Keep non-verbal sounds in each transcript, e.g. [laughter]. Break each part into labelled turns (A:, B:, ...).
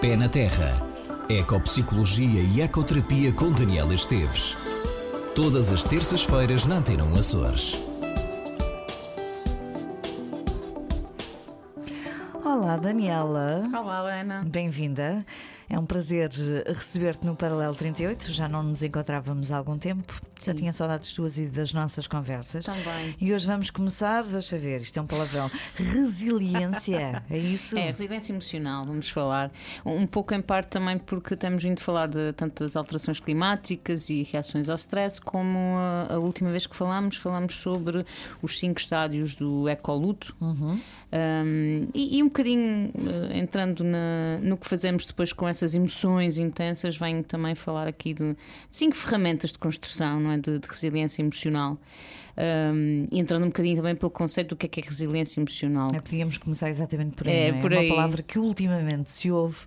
A: Pé na Terra. Ecopsicologia e Ecoterapia com Daniela Esteves. Todas as terças-feiras na Antena 1 Açores.
B: Olá, Daniela.
C: Olá, Ana.
B: Bem-vinda. É um prazer receber-te no Paralelo 38. Já não nos encontrávamos há algum tempo. Já tinha saudades tuas e das nossas conversas.
C: Também.
B: E hoje vamos começar, deixa ver, isto é um palavrão. Resiliência, [laughs] é isso?
C: É, resiliência emocional, vamos falar. Um pouco em parte também porque temos vindo falar de tantas alterações climáticas e reações ao stress, como a, a última vez que falámos, falámos sobre os cinco estádios do ecoluto.
B: Uhum.
C: Um, e, e, um bocadinho uh, entrando na, no que fazemos depois com essas emoções intensas, venho também falar aqui de, cinco ferramentas de construção, não é? de, de resiliência emocional. Um, entrando um bocadinho também pelo conceito do que é, que é resiliência emocional.
B: É, podíamos começar exatamente por aí.
C: É,
B: é?
C: por
B: Uma
C: aí.
B: palavra que ultimamente se ouve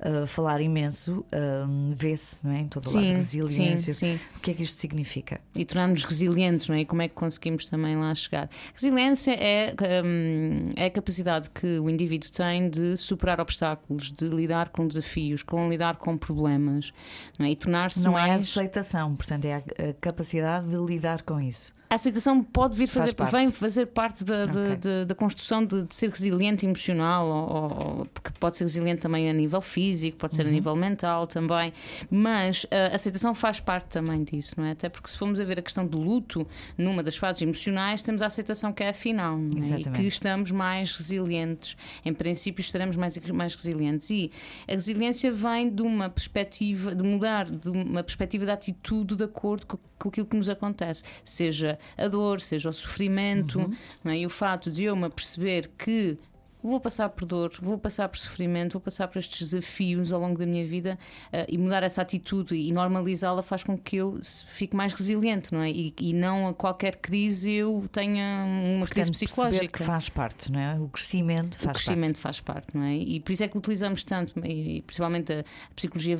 B: uh, falar imenso, uh, vê-se não é? em todo o lado.
C: Sim,
B: Resiliência.
C: sim, sim.
B: O que é que isto significa?
C: e tornarmos resilientes, não é? E como é que conseguimos também lá chegar? Resiliência é, hum, é a capacidade que o indivíduo tem de superar obstáculos, de lidar com desafios, com lidar com problemas, não é? E tornar-se
B: Não é a
C: mais.
B: aceitação, portanto, é a capacidade de lidar com isso.
C: A aceitação pode vir
B: Faz
C: fazer,
B: parte.
C: vem fazer parte da, de-
B: Ok.
C: de- da construção de, de ser resiliente emocional, ou, ou- porque pode ser resiliente também a nível físico, pode ser
B: Uhum.
C: a nível mental também, mas a aceitação faz parte também disso, não é? Até porque se formos a ver a questão do luto numa das fases emocionais, temos a aceitação que é a final, é? e que estamos mais resilientes. Em princípio, estaremos mais, mais resilientes. E a resiliência vem de uma perspectiva, de mudar de uma perspectiva de atitude de acordo com, com aquilo que nos acontece, seja a dor, seja o sofrimento, não é? e o fato de eu me aperceber que. Vou passar por dor, vou passar por sofrimento, vou passar por estes desafios ao longo da minha vida eh, e mudar essa atitude e normalizá-la faz com que eu fique mais resiliente, não é? E, e não a qualquer crise eu tenha uma crise
B: Portanto, perceber
C: psicológica
B: que faz parte, não é? O crescimento
C: o
B: faz
C: crescimento faz parte, não é? E por isso é que utilizamos tanto, e principalmente a psicologia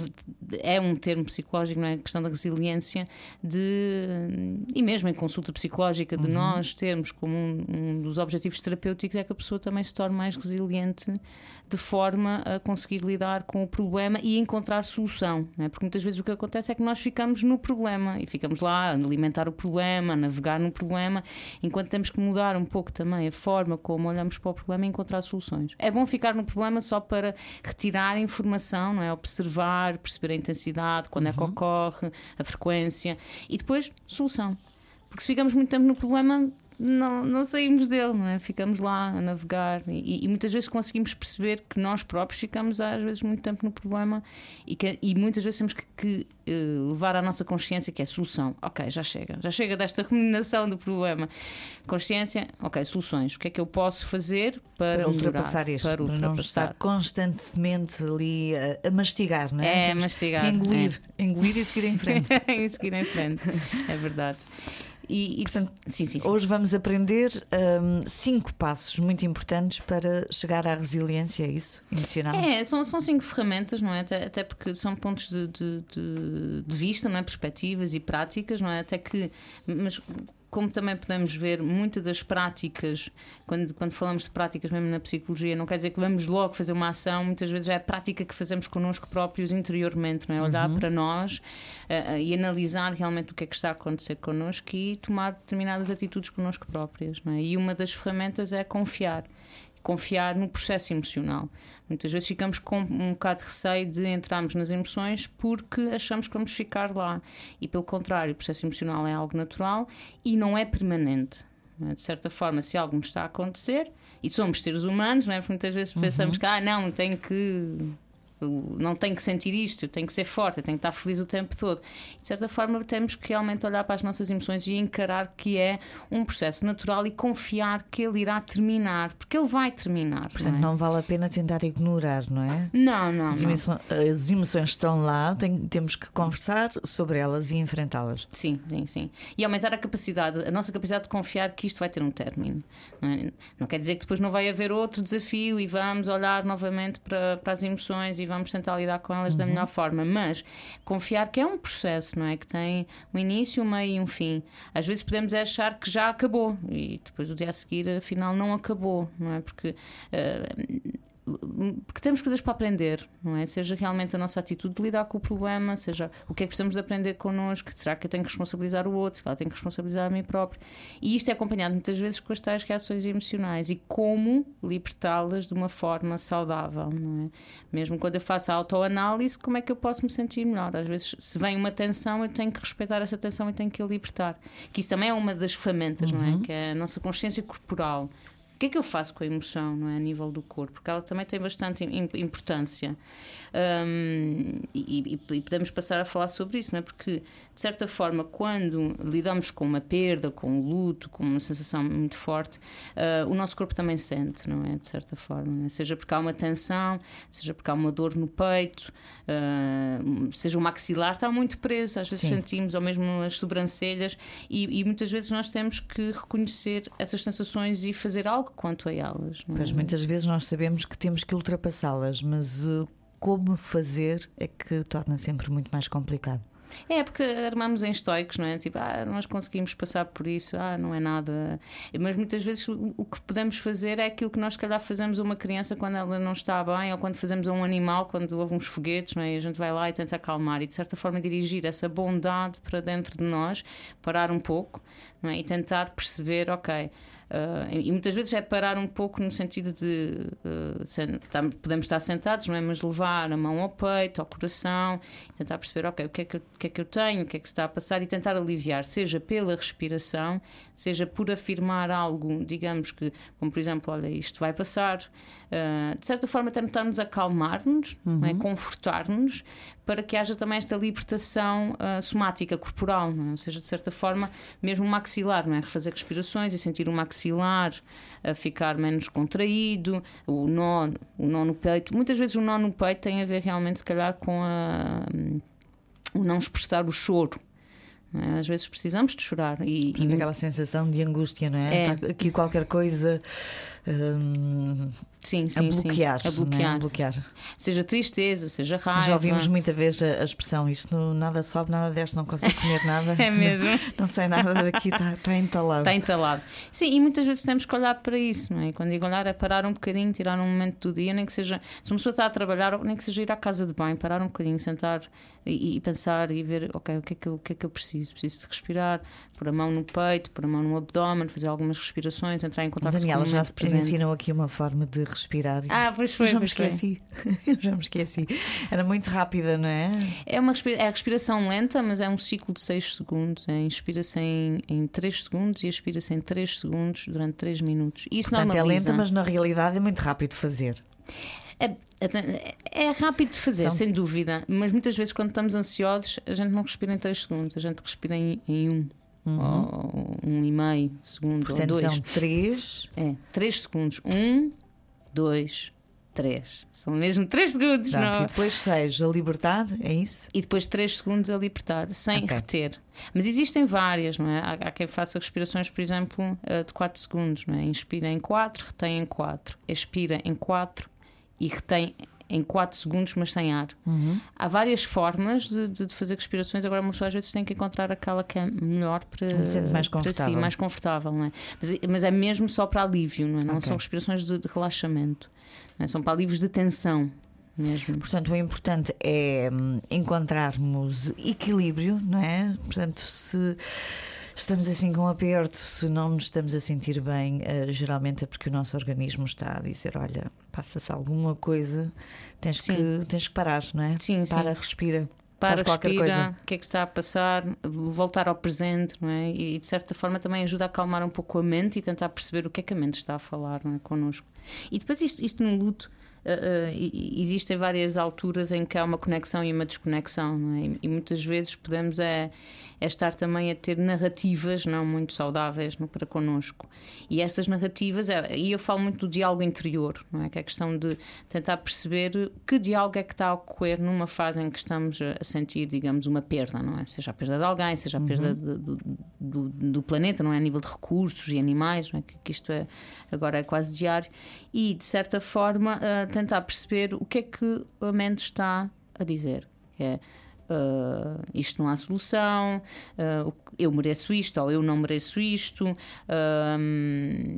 C: é um termo psicológico, não é? A questão da resiliência, de, e mesmo em consulta psicológica,
B: Uhum.
C: de nós termos como um, um dos objetivos terapêuticos é que a pessoa também se torne mais resiliente de forma a conseguir lidar com o problema e encontrar solução, é? Porque muitas vezes o que acontece é que nós ficamos no problema e ficamos lá a alimentar o problema, a navegar no problema, enquanto temos que mudar um pouco também a forma como olhamos para o problema e encontrar soluções. É bom ficar no problema só para retirar a informação, não é? Observar, perceber a intensidade, quando é que ocorre, a frequência e depois solução. Porque se ficamos muito tempo no problema, não, não saímos dele, não é? Ficamos lá a navegar e, e muitas vezes conseguimos perceber que nós próprios ficamos às vezes muito tempo no problema e, que, e muitas vezes temos que, que, eh, levar à nossa consciência que é solução. Ok, já chega, já chega desta [laughs] ruminação do problema. Consciência, ok, soluções. O que é que eu posso fazer para,
B: Para ultrapassar
C: melhorar,
B: isto,
C: Para
B: para não
C: ultrapassar.
B: estar constantemente ali a, a mastigar, não é?
C: É,
B: Temos
C: mastigar,
B: Engolir, engolir e seguir em frente. [laughs]
C: em seguir em frente, é verdade. E, e
B: Portanto,
C: sim, sim, sim.
B: Hoje vamos aprender hum, cinco passos muito importantes para chegar à resiliência, é isso? Emocional?
C: É, são, são cinco ferramentas, não é? Até, até porque são pontos de, de, de- de vista, não é? Perspectivas e práticas, não é? Até que. Mas como também podemos ver, muitas das práticas, quando, quando falamos de práticas mesmo na psicologia, não quer dizer que vamos logo fazer uma ação, muitas vezes é a prática que fazemos connosco próprios interiormente, não é? Olhar para nós eh, e analisar realmente o que é que está a acontecer connosco e tomar determinadas atitudes connosco próprias, não é? E uma das ferramentas é confiar confiar no processo emocional. Muitas vezes ficamos com um bocado de receio de entrarmos nas emoções porque achamos que vamos ficar lá. E pelo contrário, o processo emocional é algo natural e não é permanente. não é? De certa forma, se algo nos está a acontecer, e somos seres humanos, não é? Porque muitas vezes pensamos que, ah, não, tenho que não tenho que sentir isto, eu tenho que ser forte, eu tenho que estar feliz o tempo todo. De certa forma, temos que realmente olhar para as nossas emoções e encarar que é um processo natural e confiar que ele irá terminar, porque ele vai terminar.
B: Portanto,
C: não, é?
B: não vale a pena tentar ignorar, não é?
C: não, não.
B: As,
C: não.
B: emoções, as emoções estão lá, tem- temos que conversar sobre elas e enfrentá-las.
C: Sim, sim, sim. E aumentar a capacidade, a nossa capacidade de confiar que isto vai ter um término. Não, é? Não quer dizer que depois não vai haver outro desafio e vamos olhar novamente para, para as emoções e vamos tentar lidar com elas da melhor forma, mas confiar que é um processo, não é? Que tem um início, um meio e um fim. Às vezes podemos achar que já acabou e depois o dia a seguir, afinal, não acabou, não é? Porque. eh, porque temos coisas para aprender, não é? Seja realmente a nossa atitude de lidar com o problema, seja o que é que precisamos de aprender connosco, será que eu tenho que responsabilizar o outro, se ela tem que responsabilizar a mim próprio. E isto é acompanhado muitas vezes com as tais reações emocionais e como libertá-las de uma forma saudável, não é? Mesmo quando eu faço a autoanálise, como é que eu posso me sentir melhor? Às vezes, se vem uma tensão, eu tenho que respeitar essa tensão e tenho que a libertar. Que isso também é uma das ferramentas, uhum. não é? Que é a nossa consciência corporal. O que é que eu faço com a emoção, não é? A nível do corpo? Porque ela também tem bastante importância. Um, e, e, podemos passar a falar sobre isso, não é? Porque, de certa forma, quando lidamos com uma perda, com um luto, com uma sensação muito forte, uh, o nosso corpo também sente, não é? De certa forma, é? seja porque há uma tensão, seja porque há uma dor no peito, uh, seja o maxilar, está muito preso. Às vezes Sim. sentimos, ou mesmo as sobrancelhas, e, e, muitas vezes nós temos que reconhecer essas sensações e fazer algo quanto a elas.
B: É? Pois muitas vezes nós sabemos que temos que ultrapassá-las, mas uh, como fazer é que torna sempre muito mais complicado.
C: É, porque armamos em estoicos, não é? Tipo, ah, nós conseguimos passar por isso, ah, não é nada. Mas muitas vezes o que podemos fazer é aquilo que nós, se calhar, fazemos a uma criança quando ela não está bem, ou quando fazemos a um animal, quando houve uns foguetes, não é? E a gente vai lá e tenta acalmar e, de certa forma, dirigir essa bondade para dentro de nós, parar um pouco, não é? E tentar perceber, ok. Uh, e muitas vezes é parar um pouco no sentido de uh, podemos estar sentados, não é? Mas levar a mão ao peito, ao coração, tentar perceber, o que, é que eu, o que é que eu tenho, o que é que se está a passar e tentar aliviar, seja pela respiração, seja por afirmar algo, digamos que, como por exemplo, olha, isto vai passar, uh, de certa forma tentarmos acalmar-nos, é? uhum. é? confortar-nos, para que haja também esta libertação uh, somática, corporal, é? ou seja, de certa forma, mesmo o maxilar, não é? Refazer respirações e sentir o maxilar a ficar menos contraído, o nó, o nó no peito. Muitas vezes o nó no peito tem a ver realmente, se calhar, com a, um, o não expressar o choro. É? Às vezes precisamos de chorar.
B: E, e... aquela sensação de angústia, não é? é. Está aqui qualquer coisa
C: Sim, sim,
B: a bloquear.
C: Sim, a bloquear.
B: É? a bloquear.
C: Seja tristeza, seja raiva.
B: Já ouvimos muita vez a, a expressão: isto nada sobe, nada desce, não consigo comer nada. [laughs]
C: é mesmo?
B: Não, não sei nada daqui, está, está entalado.
C: Está entalado. Sim, e muitas vezes temos que olhar para isso, não é? Quando digo olhar, é parar um bocadinho, tirar um momento do dia, nem que seja. Se uma pessoa está a trabalhar, nem que seja ir à casa de banho, parar um bocadinho, sentar e, e pensar e ver: ok, o que, é que eu, o que é que eu preciso? Preciso de respirar, pôr a mão no peito, pôr a mão no abdômen, fazer algumas respirações, entrar em contato
B: Daniela,
C: com o
B: já
C: presente
B: ensinam aqui uma forma de respirar.
C: Ah, pois foi.
B: Eu já me
C: esqueci. [laughs]
B: Eu já me esqueci. Era muito rápida, não é?
C: É uma é a respiração lenta, mas é um ciclo de 6 segundos. É, Inspira-se em, em 3 segundos e expira-se em 3 segundos durante 3 minutos. Isso
B: Portanto,
C: normaliza.
B: é lenta, mas na realidade é muito rápido de fazer.
C: É, é, é, rápido de fazer, São... sem dúvida, mas muitas vezes quando estamos ansiosos a gente não respira em 3 segundos, a gente respira em 1. Em um uhum. um e meio segundo
B: Portanto,
C: ou dois.
B: São três.
C: É, três segundos. Um, dois, três. São mesmo três segundos, Pronto, não?
B: E depois seis a libertar, é isso?
C: E depois três segundos a libertar, sem okay. reter. Mas existem várias, não é? Há, há, quem faça respirações, por exemplo, eh, de 4 segundos, não é? Inspira em 4, retém em 4, expira em 4 e retém em 4 segundos, mas sem ar. Uhum. Há várias formas de, de, fazer respirações, agora uma pessoa às vezes tem que encontrar aquela que é melhor para,
B: mais
C: para si, mais confortável, não é? Mas, mas, é mesmo só para alívio, não é? Não okay. são respirações de, de relaxamento, é? são para alívios de tensão. Mesmo.
B: Portanto, o importante é hum, encontrarmos equilíbrio, não é? Portanto, se estamos assim com um aperto, se não nos estamos a sentir bem, uh, geralmente é porque o nosso organismo está a dizer: olha, passa-se alguma coisa, tens que, tens que parar, não é?
C: Sim,
B: Para,
C: sim.
B: respira.
C: Para, respira, o que é que está a passar, voltar ao presente, não é? E de certa forma também ajuda a acalmar um pouco a mente e tentar perceber o que é que a mente está a falar não é? connosco. E depois isto, isto no luto. Uh, uh, existem várias alturas em que há uma conexão e uma desconexão, não é? E, e muitas vezes podemos é, é estar também a ter narrativas não muito saudáveis não, para connosco. E estas narrativas, é, e eu falo muito do diálogo interior, não é? que é a questão de tentar perceber que diálogo é que está a ocorrer numa fase em que estamos a sentir, digamos, uma perda, não é? Seja a perda de alguém, seja a perda uhum. do, do, do, planeta, não é? A nível de recursos e animais, não é? que, que isto é, agora é quase diário. E, de certa forma, uh, tentar perceber o que é que a mente está a dizer. É, uh, isto não há solução, uh, eu mereço isto ou eu não mereço isto, uh,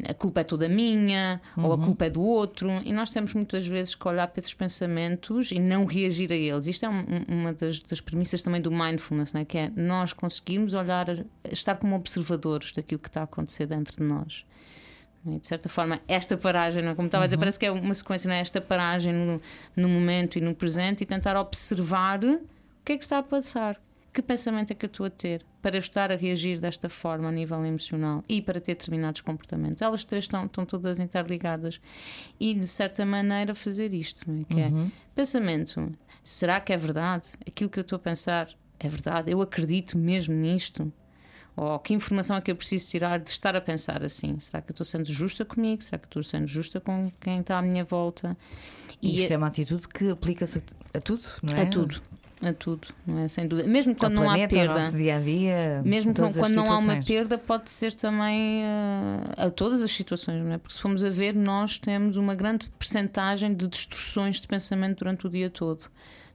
C: a culpa é toda minha uhum. ou a uhum. culpa é do outro. E nós temos muitas vezes que olhar para esses pensamentos e não reagir a eles. Isto é um, uma das, das, premissas também do mindfulness, né? que é nós conseguirmos olhar, estar como observadores daquilo que está a acontecer dentro de nós. De certa forma, esta paragem, como estava a dizer, uhum. parece que é uma sequência, não é? esta paragem no, no momento e no presente e tentar observar que é que está a passar? Que pensamento é que eu estou a ter para eu estar a reagir desta forma a nível emocional e para ter determinados comportamentos? Elas três estão, estão todas interligadas e, de certa maneira, fazer isto, não é? Que é uhum. é pensamento. Será que é verdade? Aquilo que eu estou a pensar é verdade? Eu acredito mesmo nisto? Ou que informação é que eu preciso tirar de estar a pensar assim? Será que eu estou sendo justa comigo? Será que estou sendo justa com quem está à minha volta?
B: E isto é uma atitude que aplica-se a tudo, não é?
C: A tudo a tudo, não é? Sem dúvida. Mesmo quando não planeta, há perda.
B: Nosso dia a dia,
C: mesmo quando não há uma perda, pode ser também uh, a todas as situações, não é? Porque se formos a ver, nós temos uma grande percentagem de destruções de pensamento durante o dia todo.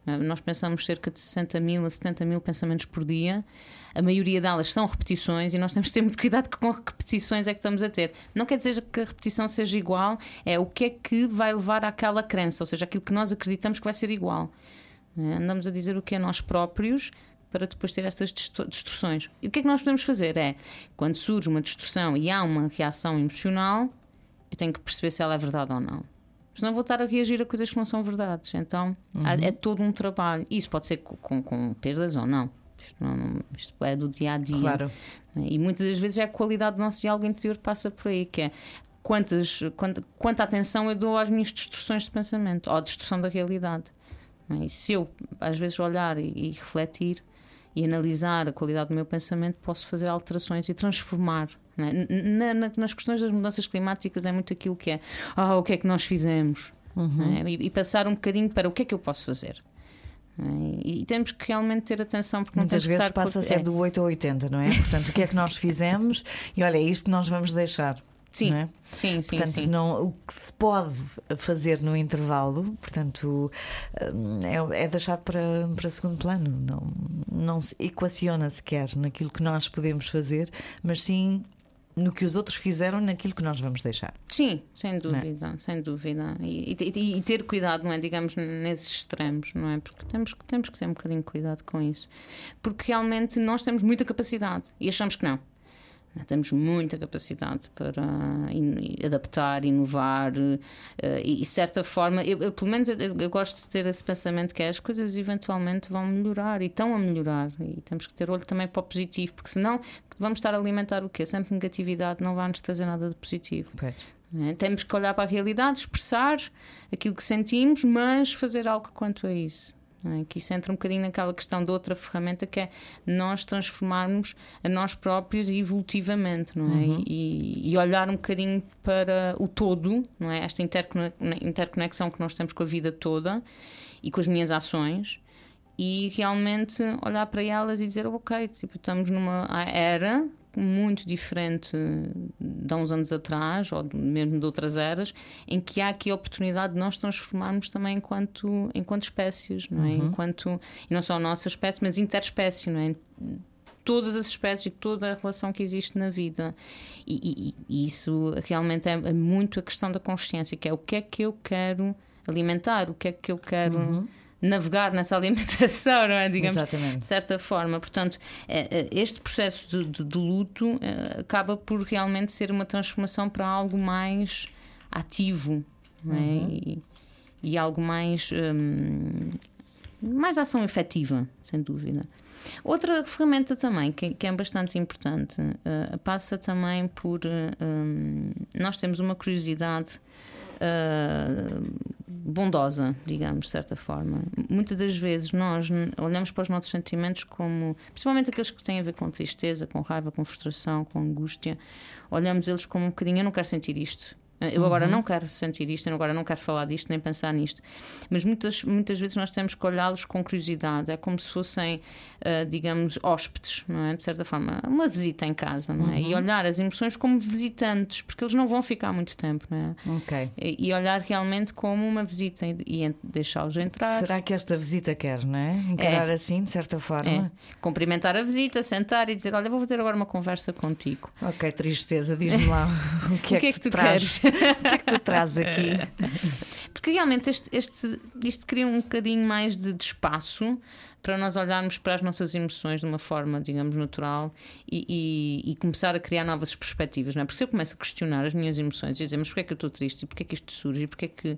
C: É? Nós pensamos cerca de 60 mil a 70 mil pensamentos por dia. A maioria delas são repetições e nós temos que ter muito cuidado com que repetições é que estamos a ter. Não quer dizer que a repetição seja igual, é o que é que vai levar àquela crença, ou seja, aquilo que nós acreditamos que vai ser igual. É? Andamos a dizer o que é nós próprios para depois ter estas distorções. E o que é que nós podemos fazer? É, quando surge uma distorção e há uma reação emocional, eu tenho que perceber se ela é verdade ou não. Senão vou estar a reagir a coisas que não são verdades. Então uhum. é todo um trabalho. Isso pode ser com, com, com perdas ou não. Isto, não. isto, é do dia a dia.
B: Claro.
C: E muitas das vezes é a qualidade do nosso diálogo interior que passa por aí, que é quantas, quanta, quanta atenção eu dou às minhas distorções de pensamento ou à distorção da realidade. É? E se eu, às vezes, olhar e, e, refletir e analisar a qualidade do meu pensamento, posso fazer alterações e transformar. É? Na, na, nas questões das mudanças climáticas, é muito aquilo que é: ah, o que é que nós fizemos? Uhum. É? E, e, passar um bocadinho para o que é que eu posso fazer. É? E, e temos que realmente ter atenção porque
B: muitas vezes passa a ser é. do 8 ao 80, não é? Portanto, o que é que nós fizemos [laughs] e olha, isto nós vamos deixar.
C: Sim,
B: é?
C: sim, sim.
B: Portanto,
C: sim.
B: Não, o que se pode fazer no intervalo, portanto, hum, é, é deixado para, para segundo plano. Não, não se equaciona sequer naquilo que nós podemos fazer, mas sim no que os outros fizeram naquilo que nós vamos deixar.
C: Sim, sem é? dúvida, é? sem dúvida. E, e, e, ter cuidado, não é? Digamos, nesses extremos, não é? Porque temos, temos que ter um bocadinho de cuidado com isso. Porque realmente nós temos muita capacidade e achamos que não. Temos muita capacidade para adaptar, inovar eh, e, de certa forma, eu, eu pelo menos eu, eu, gosto de ter esse pensamento que é, as coisas eventualmente vão melhorar e estão a melhorar e temos que ter olho também para o positivo, porque senão vamos estar a alimentar o quê? Sempre negatividade, não vai nos trazer nada de positivo. É? Temos que olhar para a realidade, expressar aquilo que sentimos, mas fazer algo quanto a isso. É? Que isso entra um bocadinho naquela questão de outra ferramenta que é nós transformarmos a nós próprios evolutivamente, não é? Uhum. E, e, olhar um bocadinho para o todo, não é? Esta interconexão que nós temos com a vida toda e com as minhas ações e realmente olhar para elas e dizer ok, tipo, estamos numa era muito diferente de há uns anos atrás, ou mesmo de outras eras, em que há aqui a oportunidade de nós transformarmos também enquanto, enquanto espécies, não é? Uhum. Enquanto, e não só a nossa espécie, mas interespécie, não é? Todas as espécies e toda a relação que existe na vida. E, e, e isso realmente é, é, muito a questão da consciência, que é o que é que eu quero alimentar, o que é que eu quero. Uhum navegar nessa [laughs] alimentação, não é? Digamos, Exatamente. de certa forma. Portanto, é, é, este processo de, de, de luto é, acaba por realmente ser uma transformação para algo mais ativo é? uhum. e, e, algo mais. Hum, mais ação efetiva, sem dúvida. Outra ferramenta também que, que é bastante importante uh, passa também por. Uh, nós temos uma curiosidade uh, bondosa, digamos, de certa forma. Muitas das vezes nós olhamos para os nossos sentimentos como, principalmente aqueles que têm a ver com tristeza, com raiva, com frustração, com angústia, olhamos eles como um bocadinho: eu não quero sentir isto. Eu agora não quero sentir isto, eu agora não quero falar disto, nem pensar nisto. Mas muitas, muitas vezes nós temos que olhá-los com curiosidade. É como se fossem, uh, digamos, hóspedes, não é? De certa forma, uma visita em casa, não é? E olhar as emoções como visitantes, porque eles não vão ficar muito tempo, não é?
B: Ok.
C: E, e olhar realmente como uma visita e, e deixá-los entrar.
B: Será que esta visita quer, não é? Encarar assim, de certa forma.
C: É. Cumprimentar a visita, sentar e dizer: Olha, vou ter agora uma conversa contigo.
B: Ok, tristeza, diz-me lá [laughs] o que,
C: O
B: é
C: que é
B: que,
C: que tu
B: trazes? [laughs] o que é que tu trazes aqui? [laughs]
C: Porque realmente este, este, isto cria um bocadinho mais de, de espaço para nós olharmos para as nossas emoções de uma forma, digamos, natural e, e- e começar a criar novas perspectivas, não é? Porque se eu começo a questionar as minhas emoções e dizer, mas porquê é que eu estou triste e porquê é que isto surge e porquê é que.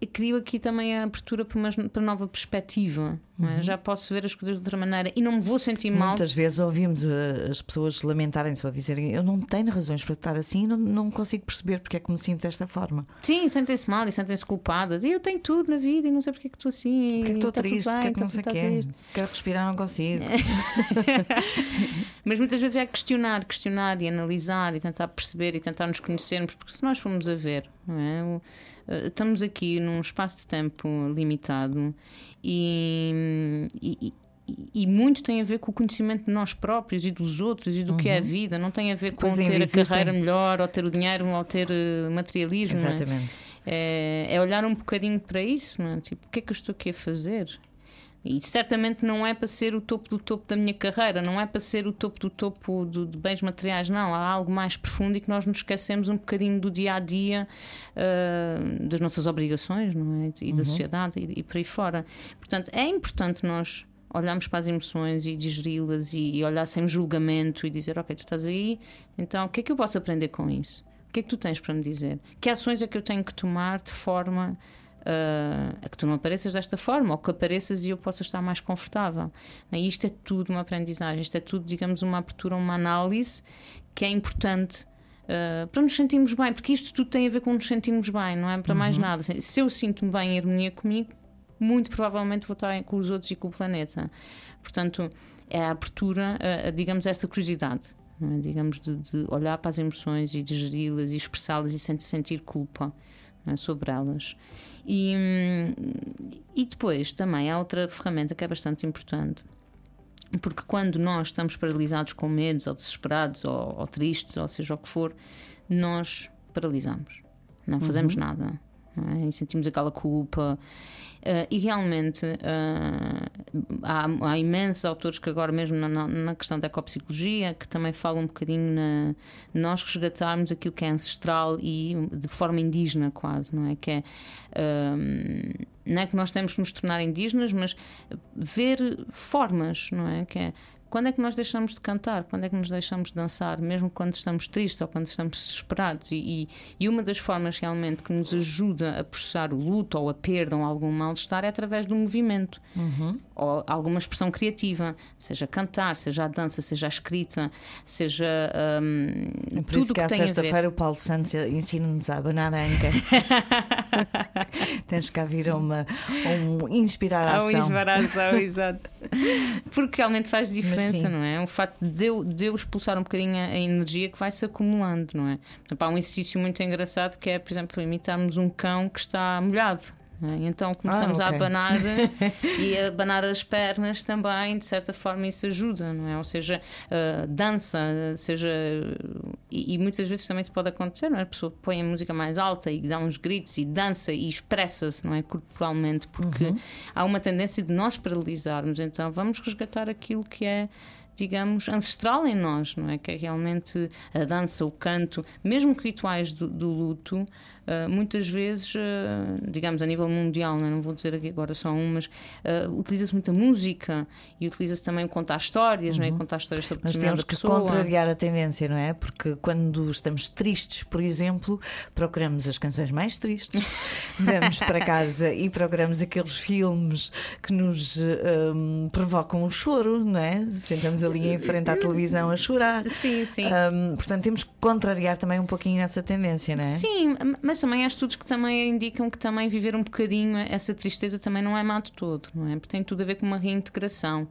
C: Eh, Crio aqui também a abertura para uma, para nova perspectiva. é? Já posso ver as coisas de outra maneira e não me vou sentir mal.
B: Muitas vezes ouvimos uh, as pessoas lamentarem-se ou dizerem eu não tenho razões para estar assim, não, não consigo perceber porque é que me sinto desta forma.
C: Sim, sentem-se mal e sentem-se culpadas. E eu tenho tudo na vida e não sei porque é que estou assim.
B: Porque é que estou triste,
C: bem,
B: porque é que não sei o quê. Quero respirar, não consigo. [laughs]
C: Mas muitas vezes é questionar, questionar e analisar e tentar perceber e tentar nos conhecermos, porque se nós formos a ver, não é? Eh, Estamos aqui num espaço de tempo limitado e, e- e- muito tem a ver com o conhecimento de nós próprios e dos outros e do que é a vida. Não tem a ver com
B: Pois ainda
C: ter a carreira melhor ou ter o dinheiro ou ter eh, materialismo. é?
B: Exatamente.
C: É, é olhar um bocadinho para isso, não é? Tipo, o que é que eu estou aqui a fazer? E certamente não é para ser o topo do topo da minha carreira, não é para ser o topo do topo do- de bens materiais, não. Há algo mais profundo e que nós nos esquecemos um bocadinho do dia a dia, ah, das nossas obrigações, não é? E da sociedade e, e por aí fora. Portanto, é importante nós olharmos para as emoções e digeri-las e, e olhar sem julgamento e dizer: Ok, tu estás aí, então o que é que eu posso aprender com isso? O que é que tu tens para me dizer? Que ações é que eu tenho que tomar de forma ah, a que tu não apareças desta forma ou que apareças e eu possa estar mais confortável? E isto é tudo uma aprendizagem, isto é tudo, digamos, uma abertura, uma análise que é importante. ah, para nos sentirmos bem, porque isto tudo tem a ver com nos sentirmos bem, não é para mais nada. Assim, Se eu sinto-me bem em harmonia comigo, muito provavelmente vou estar com os outros e com o planeta. Portanto, é a abertura, a, a, digamos, a essa curiosidade, é? digamos, de, de olhar para as emoções e digeri-las e expressá-las e sen- sentir culpa é? sobre elas. E, hum, e depois também há outra ferramenta que é bastante importante. Porque quando nós estamos paralisados com medos, ou desesperados, ou, ou tristes, ou seja o que for, nós paralisamos. Não fazemos nada. É? E sentimos aquela culpa. Eh, e realmente eh, há, há imensos autores que agora mesmo na, na- questão da ecopsicologia que também falam um bocadinho na nós resgatarmos aquilo que é ancestral e de forma indígena quase, não é? Que é hum, não é que nós temos que nos tornar indígenas, mas ver formas, não é? Que é quando é que nós deixamos de cantar? Quando é que nos deixamos de dançar? Mesmo quando estamos tristes ou quando estamos desesperados? E, e, uma das formas realmente que nos ajuda a processar o luto ou a perda ou algum mal-estar é através do movimento ou alguma expressão criativa, seja cantar, seja a dança, seja a escrita, seja hum,
B: É Por
C: tudo
B: isso que
C: que tem a
B: sexta-feira o Paulo Santos ensina-nos a abanar a anca. [laughs] Tens cá vir a uma, a um inspirar a ação.
C: exato. [laughs] Porque realmente faz diferença, não é? O facto de eu, de eu expulsar um bocadinho a, energia que vai se acumulando, não é? Exemplo, há um exercício muito engraçado que é, por exemplo, imitarmos um cão que está molhado. É? Então começamos
B: Ah, ok.
C: a abanar [laughs] e a abanar as pernas também, de certa forma, isso ajuda, não é? Ou seja, uh, dança, seja. E, e muitas vezes também se pode acontecer, não é? A pessoa põe a música mais alta e dá uns gritos e dança e expressa-se, não é? Corporalmente, porque há uma tendência de nós paralisarmos. Então vamos resgatar aquilo que é. Digamos, ancestral em nós, não é? Que é realmente a dança, o canto, mesmo rituais do, do luto, uh, muitas vezes, uh, digamos, a nível mundial, não, é? não vou dizer aqui agora só um, mas uh, utiliza-se muita música e utiliza-se também o contar histórias, não é? Contar histórias sobre
B: Mas temos que
C: pessoa.
B: contrariar a tendência, não é? Porque quando estamos tristes, por exemplo, procuramos as canções mais tristes, [laughs] vamos para casa e procuramos aqueles filmes que nos hum, provocam o choro, não é? Sentamos ali em frente à [laughs] televisão a chorar.
C: Sim, sim.
B: Hum, portanto, temos que contrariar também um pouquinho essa tendência, não é?
C: Sim, mas também há estudos que também indicam que também viver um bocadinho essa tristeza também não é má de todo, não é? Porque tem tudo a ver com uma reintegração.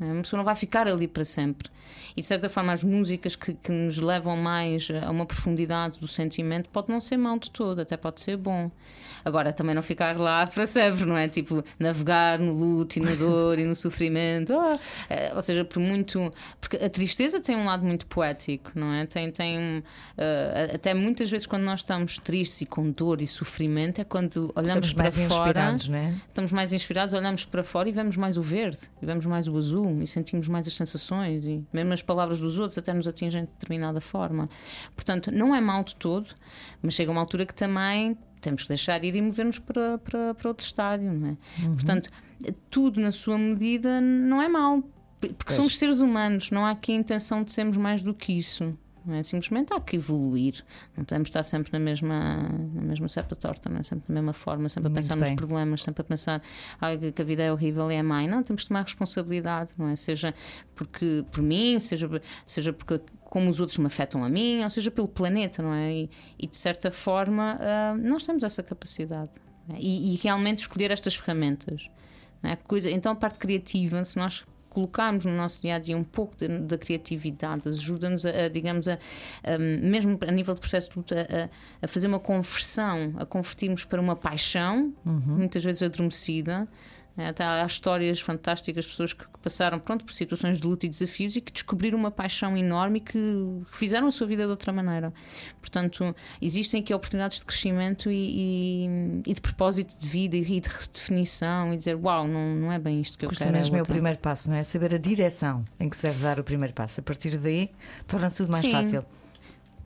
C: Uma pessoa não vai ficar ali para sempre. E de certa forma, as músicas que, que, nos levam mais a uma profundidade do sentimento pode não ser mal de todo, até pode ser bom. Agora, também não ficar lá [laughs] para sempre, não é? Tipo, navegar no luto e na dor e no sofrimento. Oh, é, ou seja, por muito. Porque a tristeza tem um lado muito poético, não é? Tem, tem uh, até muitas vezes quando nós estamos tristes e com dor e sofrimento, é quando olhamos para fora. Não é? Estamos mais inspirados, olhamos para fora e vemos mais o verde, e vemos mais o azul e sentimos mais as sensações e mesmo as palavras dos outros até nos atingem de determinada forma. Portanto, não é mal de todo, mas chega uma altura que também temos que deixar ir e mover-nos para, para, para outro estádio, não é? Uhum. Portanto, tudo na sua medida não é mau, porque pois. somos seres humanos, não há aqui a intenção de sermos mais do que isso. Não é? Simplesmente há que evoluir. Não podemos estar sempre na mesma, na mesma cepa torta, não é? sempre da mesma forma, sempre a Muito pensar bem. nos problemas, sempre a pensar ah, que a vida é horrível e é má. Não, temos de tomar responsabilidade, não é? Seja porque por mim, seja, seja porque como os outros me afetam a mim, ou seja pelo planeta, não é? E, e de certa forma uh, nós temos essa capacidade. É? E, e, realmente escolher estas ferramentas. É? Coisa, então a parte criativa, se nós colocarmos no nosso dia a dia um pouco da criatividade, ajuda-nos a, a, digamos, a, a, mesmo a nível de processo de luta, a, fazer uma conversão, a convertirmos para uma paixão, uhum. muitas vezes adormecida. Até há histórias fantásticas, pessoas que passaram pronto, por situações de luta e desafios e que descobriram uma paixão enorme e que fizeram a sua vida de outra maneira. Portanto, existem aqui oportunidades de crescimento e, e, e de propósito de vida e de redefinição e dizer: Uau, não, não é bem isto que eu
B: Custa
C: quero.
B: mesmo é, é o primeiro passo, não é? Saber a direção em que se deve dar o primeiro passo. A partir daí, torna-se tudo mais
C: Sim.
B: fácil.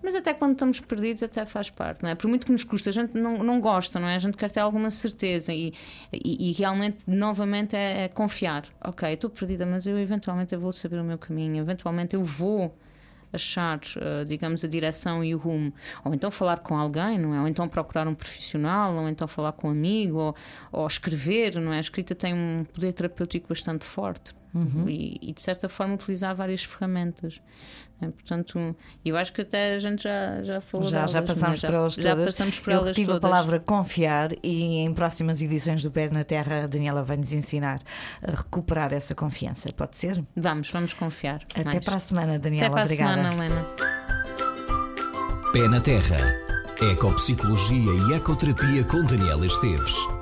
C: Mas até quando estamos perdidos, até faz parte, não é? Por muito que nos custa, a gente não, não gosta, não é? A gente quer ter alguma certeza e, e, e realmente, novamente, é, é, confiar. Ok, estou perdida, mas eu eventualmente eu vou saber o meu caminho, eventualmente eu vou achar, uh, digamos, a direção e o rumo. Ou então falar com alguém, não é? Ou então procurar um profissional, ou então falar com um amigo, ou, ou escrever, não é? A escrita tem um poder terapêutico bastante forte. Uhum. E, e, de certa forma utilizar várias ferramentas. É, portanto, eu acho que até a gente já, já falou
B: já,
C: delas,
B: já passamos
C: já,
B: por elas
C: já
B: todas.
C: passamos por
B: eu
C: elas
B: tive
C: todas.
B: a palavra confiar e em próximas edições do Pé na Terra a Daniela vai nos ensinar a recuperar essa confiança. Pode ser?
C: Vamos, vamos confiar.
B: Até
C: mais.
B: para a semana, Daniela.
C: Até para
B: Obrigada.
C: a semana, Helena.
A: Pé na Terra. Ecopsicologia e ecoterapia com Daniela Esteves.